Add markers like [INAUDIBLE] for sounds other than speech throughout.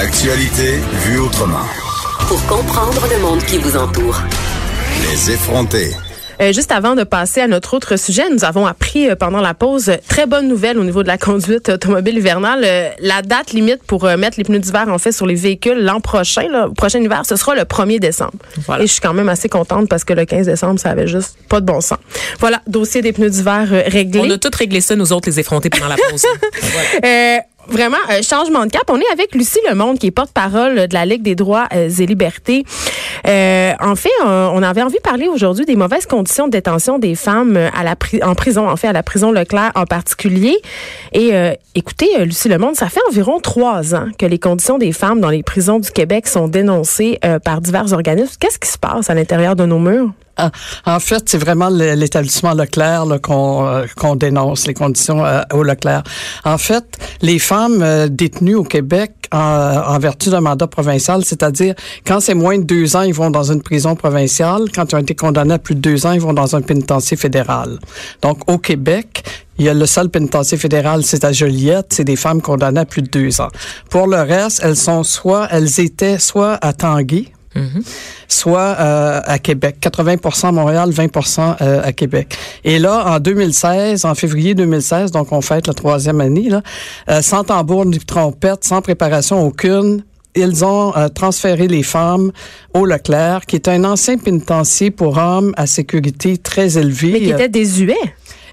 L'actualité vue autrement. Pour comprendre le monde qui vous entoure. Les effronter. Euh, juste avant de passer à notre autre sujet, nous avons appris euh, pendant la pause très bonne nouvelle au niveau de la conduite automobile hivernale. Euh, la date limite pour mettre les pneus d'hiver en fait sur les véhicules l'an prochain, le prochain hiver, ce sera le 1er décembre. Et je suis quand même assez contente parce que le 15 décembre, ça avait juste pas de bon sens. Voilà, dossier des pneus d'hiver réglé. On a tout réglé ça, nous autres, les effrontés pendant la pause. [LAUGHS] voilà vraiment un changement de cap. On est avec Lucie Lemonde, qui est porte-parole de la Ligue des droits euh, et libertés. Euh, en fait, on avait envie de parler aujourd'hui des mauvaises conditions de détention des femmes à la en prison, en fait, à la prison Leclerc en particulier. Et euh, écoutez, Lucie Lemonde, ça fait environ trois ans que les conditions des femmes dans les prisons du Québec sont dénoncées par divers organismes. Qu'est-ce qui se passe à l'intérieur de nos murs? Ah, en fait, c'est vraiment l'établissement Leclerc qu'on euh, qu'on dénonce, les conditions euh, au Leclerc. En fait, les femmes euh, détenues au Québec en, vertu d'un mandat provincial, c'est-à-dire quand c'est moins de deux ans, ils vont dans une prison provinciale. Quand ils ont été condamnés à plus de deux ans, ils vont dans un pénitencier fédéral. Donc, au Québec, il y a le seul pénitencier fédéral, c'est à Joliette, c'est des femmes condamnées à plus de deux ans. Pour le reste, elles sont soit, elles étaient soit à Tanguy, Mhm. soit euh, à Québec. 80 à Montréal, 20% euh, à Québec. Et là, en 2016, en février 2016, donc on fête la troisième année, là, euh, sans tambour ni trompette, sans préparation aucune, ils ont transféré les femmes au Leclerc, qui est un ancien pénitencier pour hommes à sécurité très élevée. Mais qui était désuet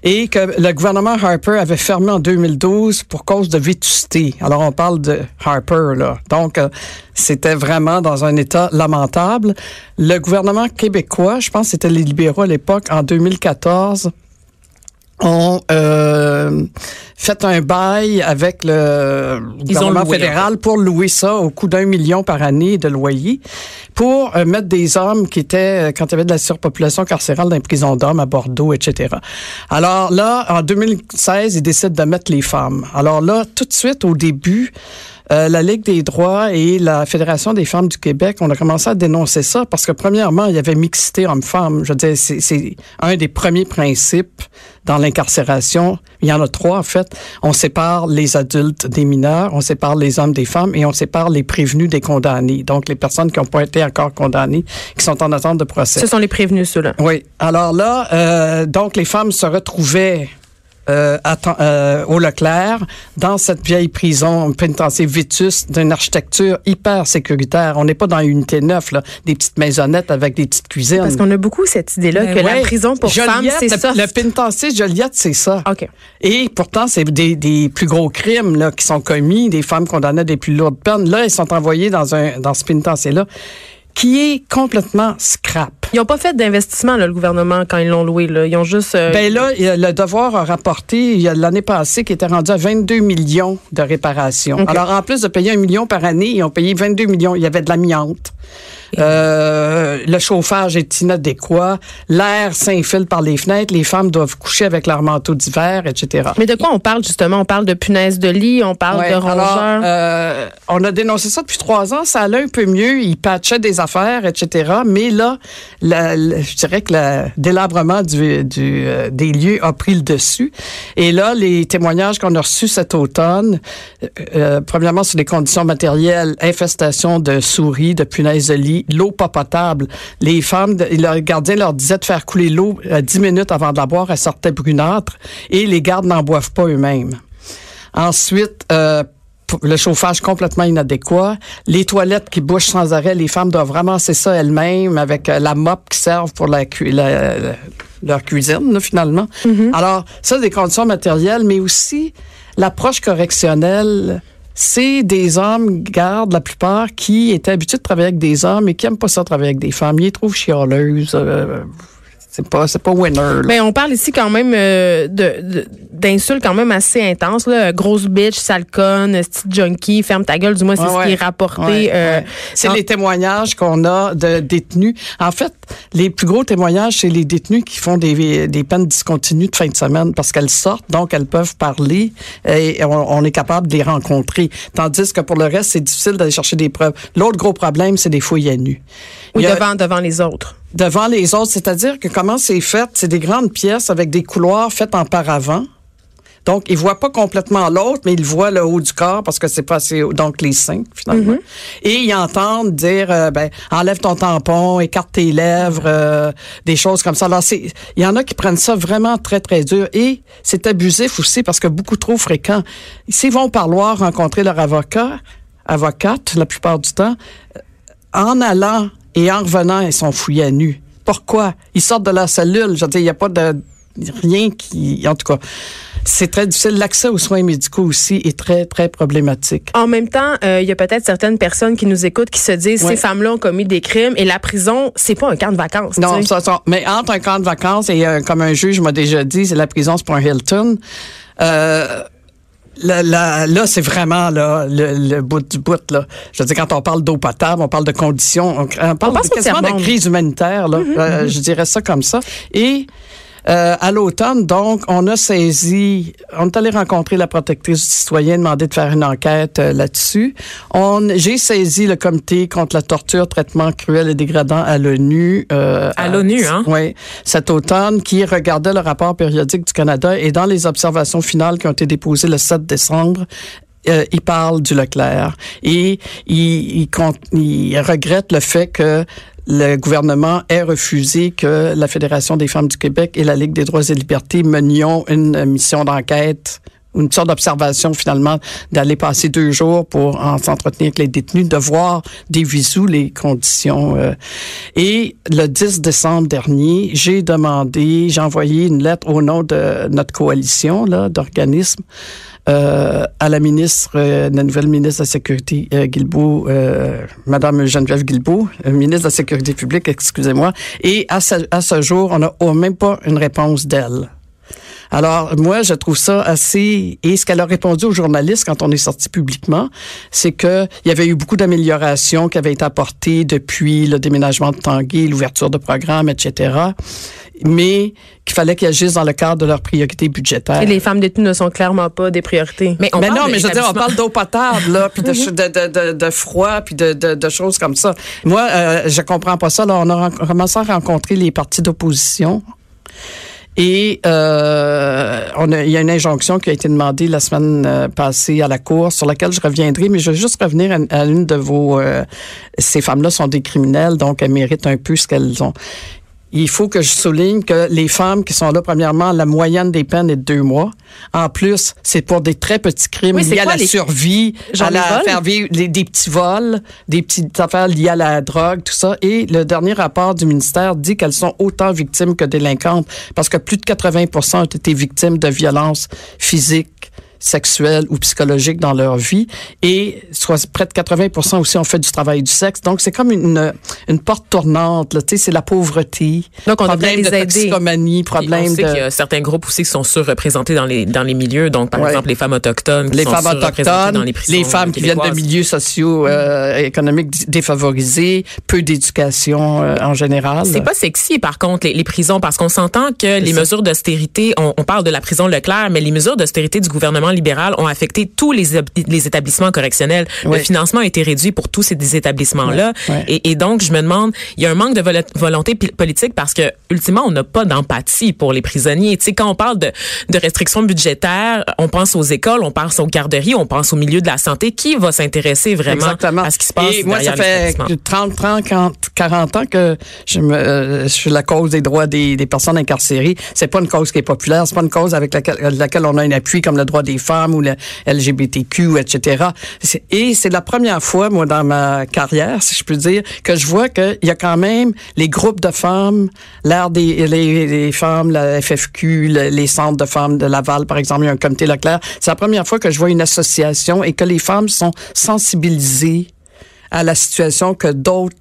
et que le gouvernement Harper avait fermé en 2012 pour cause de vétusté. Alors on parle de Harper là. Donc euh, c'était vraiment dans un état lamentable. Le gouvernement québécois, je pense que c'était les libéraux à l'époque en 2014 ont euh, fait un bail avec le gouvernement fédéral pour louer ça au coût d'un million par année de loyer pour euh, mettre des hommes qui étaient, euh, quand il y avait de la surpopulation carcérale dans les prisons d'hommes à Bordeaux, etc. Alors là, en 2016, ils décident de mettre les femmes. Alors là, tout de suite, au début, euh, la Ligue des droits et la Fédération des femmes du Québec, on a commencé à dénoncer ça parce que premièrement, il y avait mixité homme-femme. Je veux dire, c'est un des premiers principes dans l'incarcération. Il y en a trois, en fait. On sépare les adultes des mineurs, on sépare les hommes des femmes et on sépare les prévenus des condamnés. Donc, les personnes qui n'ont pas été encore condamnées, qui sont en attente de procès. Ce sont les prévenus, ceux-là. Oui. Alors là, euh, donc, les femmes se retrouvaient euh, euh, au Leclerc, dans cette vieille prison pénitentiaire Vitus d'une architecture hyper sécuritaire. On n'est pas dans une unité neuve, là, des petites maisonnettes avec des petites cuisines. Parce qu'on a beaucoup cette idée-là ben que la prison pour femmes, c'est ça. Le pénitencier Joliette, c'est ça. OK. Et pourtant, c'est des, des, plus gros crimes là, qui sont commis, des femmes condamnées à des plus lourdes peines. Là, elles sont envoyées dans, un, dans ce pénitencier-là qui est complètement scrap. Ils n'ont pas fait d'investissement, le gouvernement, quand ils l'ont loué. Là. Ils ont juste... Euh, ben là, le devoir a rapporté, l'année passée, qui était rendu à 22 millions de réparations. Alors, en plus de payer un million par année, ils ont payé 22 millions. Il y avait de l'amiante. Euh, le chauffage est inadéquat, l'air s'infile par les fenêtres, les femmes doivent coucher avec leur manteau d'hiver, etc. Mais de quoi on parle justement? On parle de punaises de lit, on parle de rongeurs? Euh, on a dénoncé ça depuis trois ans, ça allait un peu mieux, ils patchaient des affaires, etc. Mais là, je dirais que le délabrement du, du, euh, des lieux a pris le dessus. Et là, les témoignages qu'on a reçus cet automne, premièrement sur les conditions matérielles, infestation de souris, de punaises de lit, l'eau pas potable. Les femmes, le gardien leur disait de faire couler l'eau euh, dix minutes avant de la boire, elle sortait brunâtre, et les gardes n'en boivent pas eux-mêmes. Ensuite, euh, le chauffage complètement inadéquat, les toilettes qui bouchent sans arrêt, les femmes doivent ramasser ça elles-mêmes avec euh, la mop qui servent pour la, leur cuisine, finalement. Mm-hmm. Alors, ça, des conditions matérielles, mais aussi l'approche correctionnelle c'est des hommes, gardes la plupart, qui étaient habitués de travailler avec des hommes et qui n'aiment pas ça travailler avec des femmes. Ils les trouvent chialeuses. Euh, c'est pas, c'est pas winner. Mais on parle ici quand même euh, de, d'insultes quand même assez intenses. Là. Grosse bitch, sale conne, petite junkie, ferme ta gueule. Du moins, c'est ce qui est rapporté. Euh, c'est les témoignages qu'on a de détenus. En fait, les plus gros témoignages, c'est les détenus qui font des, des peines discontinues de fin de semaine parce qu'elles sortent, donc elles peuvent parler et on, est capable de les rencontrer. Tandis que pour le reste, c'est difficile d'aller chercher des preuves. L'autre gros problème, c'est des fouilles à nu. Ou devant, devant les autres devant les autres. C'est-à-dire que comment c'est fait, c'est des grandes pièces avec des couloirs faits en paravent. Donc, il voit pas complètement l'autre, mais il voit le haut du corps parce que c'est pas assez haut. Donc, les seins, finalement. Mhm. Et ils entendent dire, euh, ben, enlève ton tampon, écarte tes lèvres, euh, des choses comme ça. Alors, c'est, il y en a qui prennent ça vraiment très, très dur. Et c'est abusif aussi parce que beaucoup trop fréquent. S'ils vont au parloir rencontrer leur avocat, avocate, la plupart du temps, euh, en allant et en revenant, ils sont fouillés à nu. Pourquoi? Ils sortent de la cellule. Je veux dire, il n'y a pas de rien qui. En tout cas, c'est très difficile. L'accès aux soins médicaux aussi est très, très problématique. En même temps, euh, il y a peut-être certaines personnes qui nous écoutent qui se disent Ouais. ces femmes-là ont commis des crimes et la prison, c'est pas un camp de vacances. Non, ça, ça- mais entre un camp de vacances et euh, comme un juge m'a déjà dit, c'est la prison, c'est pas un Hilton. Euh, là, là, là, c'est vraiment là, le, le bout du bout. Là. Je veux dire, quand on parle d'eau potable, on parle de conditions, on, on parle de- quasiment de crise humanitaire. Là. Euh, je dirais ça comme ça. Et euh, à l'automne, donc, on a saisi, on est allé rencontrer la protectrice du citoyen, demander de faire une enquête euh, là-dessus. On, j'ai saisi le comité contre la torture, traitement cruel et dégradant à l'ONU. euh, À l'ONU, hein? oui, cet automne, qui regardait le rapport périodique du Canada et dans les observations finales qui ont été déposées le 7 décembre, euh, il parle du Leclerc et il, il, il regrette le fait que le gouvernement ait refusé que la Fédération des femmes du Québec et la Ligue des droits et libertés menions une mission d'enquête une sorte d'observation finalement d'aller passer deux jours pour en s'entretenir avec les détenus, de voir des visous les conditions. euh. Et le 10 décembre dernier, j'ai demandé, j'ai envoyé une lettre au nom de notre coalition là d'organismes à la ministre, euh, la nouvelle ministre de la Sécurité, euh, Guilbeault, euh, Madame Geneviève Guilbeault, euh, ministre de la Sécurité publique, excusez-moi. Et à ce, à ce jour, on n'a même pas une réponse d'elle. Alors, moi, je trouve ça assez... Et ce qu'elle a répondu aux journalistes quand on est sorti publiquement, c'est que il y avait eu beaucoup d'améliorations qui avaient été apportées depuis le déménagement de Tanguay, l'ouverture de programmes, etc., mais qu'il fallait qu'ils agissent dans le cadre de leurs priorités budgétaires. Et les femmes détenues ne sont clairement pas des priorités. Mais on mais parle non, de mais je veux dire, on parle d'eau potable, là, puis de, ch- de, de, de, de froid, puis de, de, de choses comme ça. Moi, euh, je comprends pas ça. Là, on a commencé à rencontrer les partis d'opposition. Et euh, il y a une injonction qui a été demandée la semaine euh, passée à la Cour, sur laquelle je reviendrai, mais je veux juste revenir à, l'une de vos... euh, ces femmes-là sont des criminels, donc elles méritent un peu ce qu'elles ont. Il faut que je souligne que les femmes qui sont là, premièrement, la moyenne des peines est de deux mois. En plus, c'est pour des très petits crimes Oui, c'est liés à quoi la les- survie, Genre à les la vols? faire vivre les- des petits vols, des petites affaires liées à la drogue, tout ça. Et le dernier rapport du ministère dit qu'elles sont autant victimes que délinquantes parce que plus de 80% ont été victimes de violences physiques sexuelles ou psychologiques dans leur vie et soit près de 80 aussi ont fait du travail du sexe. Donc c'est comme une une porte tournante, là, tu sais, c'est la pauvreté, Donc, on problème les de toxicomanie, Puis on problème sait qu'il y de a certains groupes aussi qui sont surreprésentés dans les dans les milieux. Donc, par Ouais. exemple, les femmes autochtones qui les sont femmes autochtones, dans les prisons les femmes qui viennent de milieux sociaux euh, économiques défavorisés, peu d'éducation euh, en général. C'est pas sexy, par contre, les, les prisons, parce qu'on s'entend que les ça. mesures d'austérité, on, on parle de la prison Leclerc, mais les mesures d'austérité du gouvernement libéral ont affecté tous les, les établissements correctionnels. Le Oui. financement a été réduit pour tous ces établissements-là. Ouais. Et, et donc, je me demande, il y a un manque de volo- volonté politique parce que, ultimement, on n'a pas d'empathie pour les prisonniers. Tu sais, quand on parle de, de restrictions budgétaires, on pense aux écoles, on pense aux garderies, on pense au milieu de la santé. Qui va s'intéresser vraiment Exactement. à ce qui se passe Et moi, ça derrière fait l'établissement? 30, 30, 40, 40 ans que je, me, euh, je suis la cause des droits des, des personnes incarcérées. C'est pas une cause qui est populaire, c'est pas une cause avec laquelle, laquelle on a un appui comme le droit des femmes ou le LGBTQ, etc. Et c'est la première fois, moi, dans ma carrière, si je peux dire, que je vois qu'il y a quand même les groupes de femmes, l'air des les, les femmes, la FFQ, le- les centres de femmes de Laval, par exemple, il y a un comité Leclerc. C'est la première fois que je vois une association et que les femmes sont sensibilisées à la situation que d'autres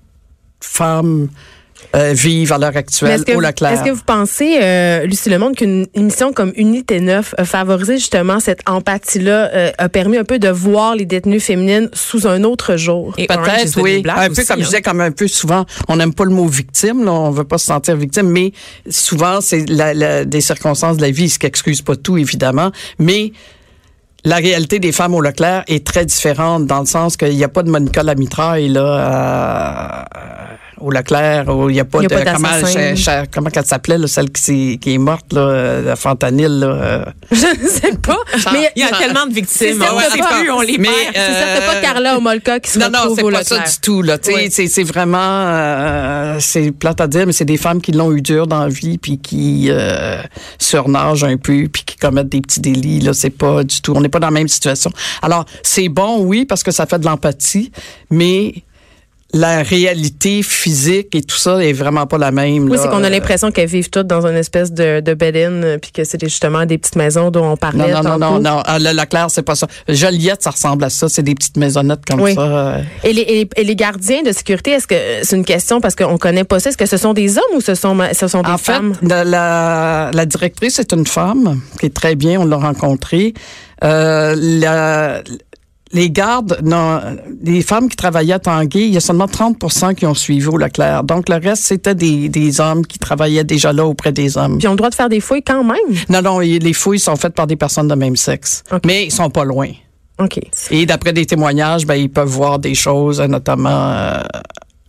femmes euh, vivent à l'heure actuelle au Leclerc. est-ce que vous pensez, euh, Lucie Le Monde, qu'une émission comme Unité 9 a favorisé justement cette empathie-là, euh, a permis un peu de voir les détenues féminines sous un autre jour? Peut-être, oui. Un peu aussi, comme je hein. disais, comme un peu souvent, on n'aime pas le mot victime, là, on veut pas se sentir victime, mais souvent, c'est la, la- des circonstances de la vie, ce qui excuse pas tout, évidemment, mais la réalité des femmes au Leclerc est très différente dans le sens qu'il n'y a pas de Monica Lamitraille, là, à- au Leclerc, où il n'y a pas Il y a de pas comment, d'assassin. ch- ch- comment qu'elle s'appelait, celle qui, est morte, là, euh, la fentanyl. Là, euh. [LAUGHS] Je ne sais pas. [LAUGHS] mais Il y a tellement de victimes. C'est ouais, sait c'est plus, pas- on les mais, perd. c'est ça, c'est Euh, pas Carla Homolka qui se Non, non, retrouve c'est au pas ça du tout. Là. Tu sais, Oui. C'est, c'est vraiment, euh, c'est plate à dire, mais c'est des femmes qui l'ont eu dur dans la vie, puis qui euh, surnagent un peu, puis qui commettent des petits délits. Là, c'est pas du tout. On n'est pas dans la même situation. Alors, c'est bon, oui, parce que ça fait de l'empathie, mais la réalité physique et tout ça est vraiment pas la même. Oui, c'est qu'on a Euh, l'impression qu'elles vivent toutes dans une espèce de, de bed-in, euh, puis que c'est des- justement des petites maisons dont on parlait. Non, non, non, non. Ah, le Leclerc, c'est pas ça. Joliette, ça ressemble à ça. C'est des petites maisonnettes comme ça. euh. Et les, et, les gardiens de sécurité, est-ce que c'est une question parce qu'on connaît pas ça? Est-ce que ce sont des hommes ou ce sont, ce sont des En femmes? fait, la, la, la directrice est une femme qui est très bien, on l'a rencontrée. Euh, la- les gardes, non, les femmes qui travaillaient à Tanguay, il y a seulement 30% qui ont suivi au Leclerc. Donc, le reste, c'était des, des hommes qui travaillaient déjà là auprès des hommes. Puis ils ont le droit de faire des fouilles quand même. Non, non, les fouilles sont faites par des personnes de même sexe. Mais ils sont pas loin. OK. Et d'après des témoignages, ben, ils peuvent voir des choses, euh, notamment euh,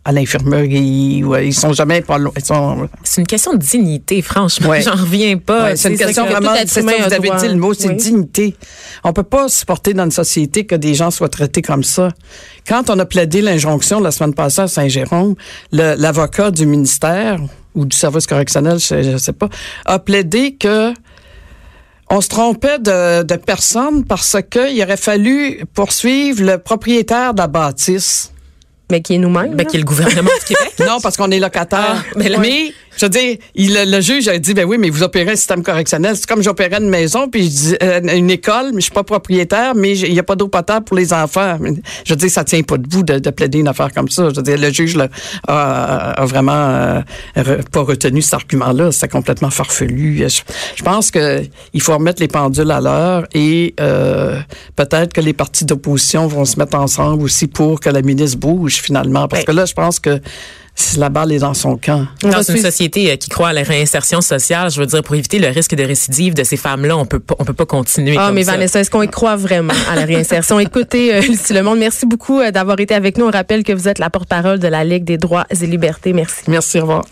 à l'infirmerie, ou euh, ils sont jamais pas loin. Sont, C'est une question de dignité, franchement. Ouais. J'en reviens pas. Ouais, c'est une question que vraiment, c'est ça, vous avez droit. dit le mot, c'est Oui. dignité. On peut pas supporter dans une société que des gens soient traités comme ça. Quand on a plaidé l'injonction la semaine passée à Saint-Jérôme, l'avocat du ministère ou du service correctionnel, je, je sais pas, a plaidé que on se trompait de, de personne parce qu'il aurait fallu poursuivre le propriétaire de la bâtisse. Mais qui est nous-mêmes. Ben, là. qui est le gouvernement du [LAUGHS] Québec. Non, parce qu'on est locataire. Ah, mais là- mais, je veux dire, il, le juge a dit, ben oui, mais vous opérez un système correctionnel. C'est comme j'opérais une maison, puis je dis, euh, une école, mais je suis pas propriétaire, mais il n'y a pas d'eau potable pour les enfants. Je veux dire, ça tient pas debout de, de plaider une affaire comme ça. Je veux dire, le juge là, a, a vraiment euh, re- pas retenu cet argument-là. C'est complètement farfelu. Je, je pense que il faut remettre les pendules à l'heure et euh, peut-être que les partis d'opposition vont se mettre ensemble aussi pour que la ministre bouge finalement. Parce Ben- que là, je pense que si la balle est dans son camp. Dans une société euh, qui croit à la réinsertion sociale, je veux dire, pour éviter le risque de récidive de ces femmes-là, on peut pas, on peut pas continuer Ah, comme mais ça. Vanessa, est-ce qu'on y croit vraiment à la réinsertion? [LAUGHS] Écoutez, euh, Lucie Lemonde, merci beaucoup euh, d'avoir été avec nous. On rappelle que vous êtes la porte-parole de la Ligue des droits et libertés. Merci. Merci, au revoir.